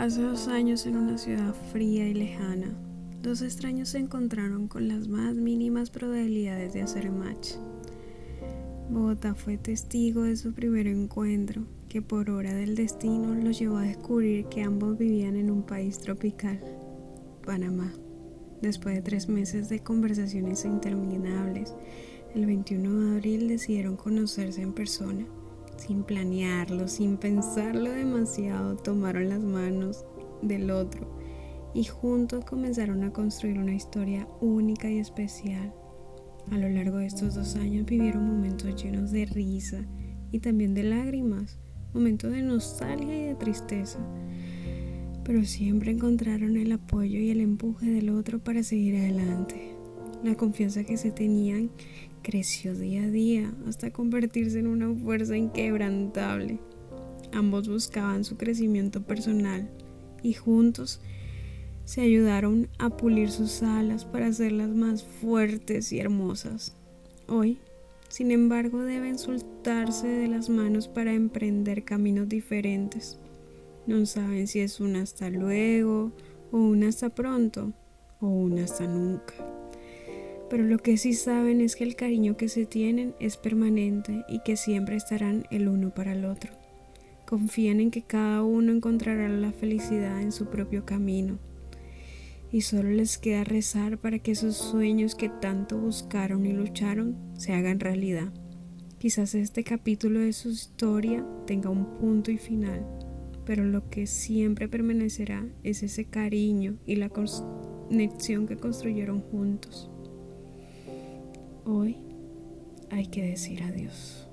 Hace dos años en una ciudad fría y lejana, dos extraños se encontraron con las más mínimas probabilidades de hacer match. Bogotá fue testigo de su primer encuentro, que por hora del destino los llevó a descubrir que ambos vivían en un país tropical, Panamá. Después de tres meses de conversaciones interminables, el 21 de abril decidieron conocerse en persona. Sin planearlo, sin pensarlo demasiado, tomaron las manos del otro y juntos comenzaron a construir una historia única y especial. A lo largo de estos dos años vivieron momentos llenos de risa y también de lágrimas, momentos de nostalgia y de tristeza, pero siempre encontraron el apoyo y el empuje del otro para seguir adelante. La confianza que se tenían creció día a día hasta convertirse en una fuerza inquebrantable. Ambos buscaban su crecimiento personal y juntos se ayudaron a pulir sus alas para hacerlas más fuertes y hermosas. Hoy, sin embargo, deben soltarse de las manos para emprender caminos diferentes. No saben si es un hasta luego, o un hasta pronto, o un hasta nunca pero lo que sí saben es que el cariño que se tienen es permanente y que siempre estarán el uno para el otro. Confían en que cada uno encontrará la felicidad en su propio camino y solo les queda rezar para que esos sueños que tanto buscaron y lucharon se hagan realidad. Quizás este capítulo de su historia tenga un punto y final, pero lo que siempre permanecerá es ese cariño y la conexión que construyeron juntos. Hay que decir adiós.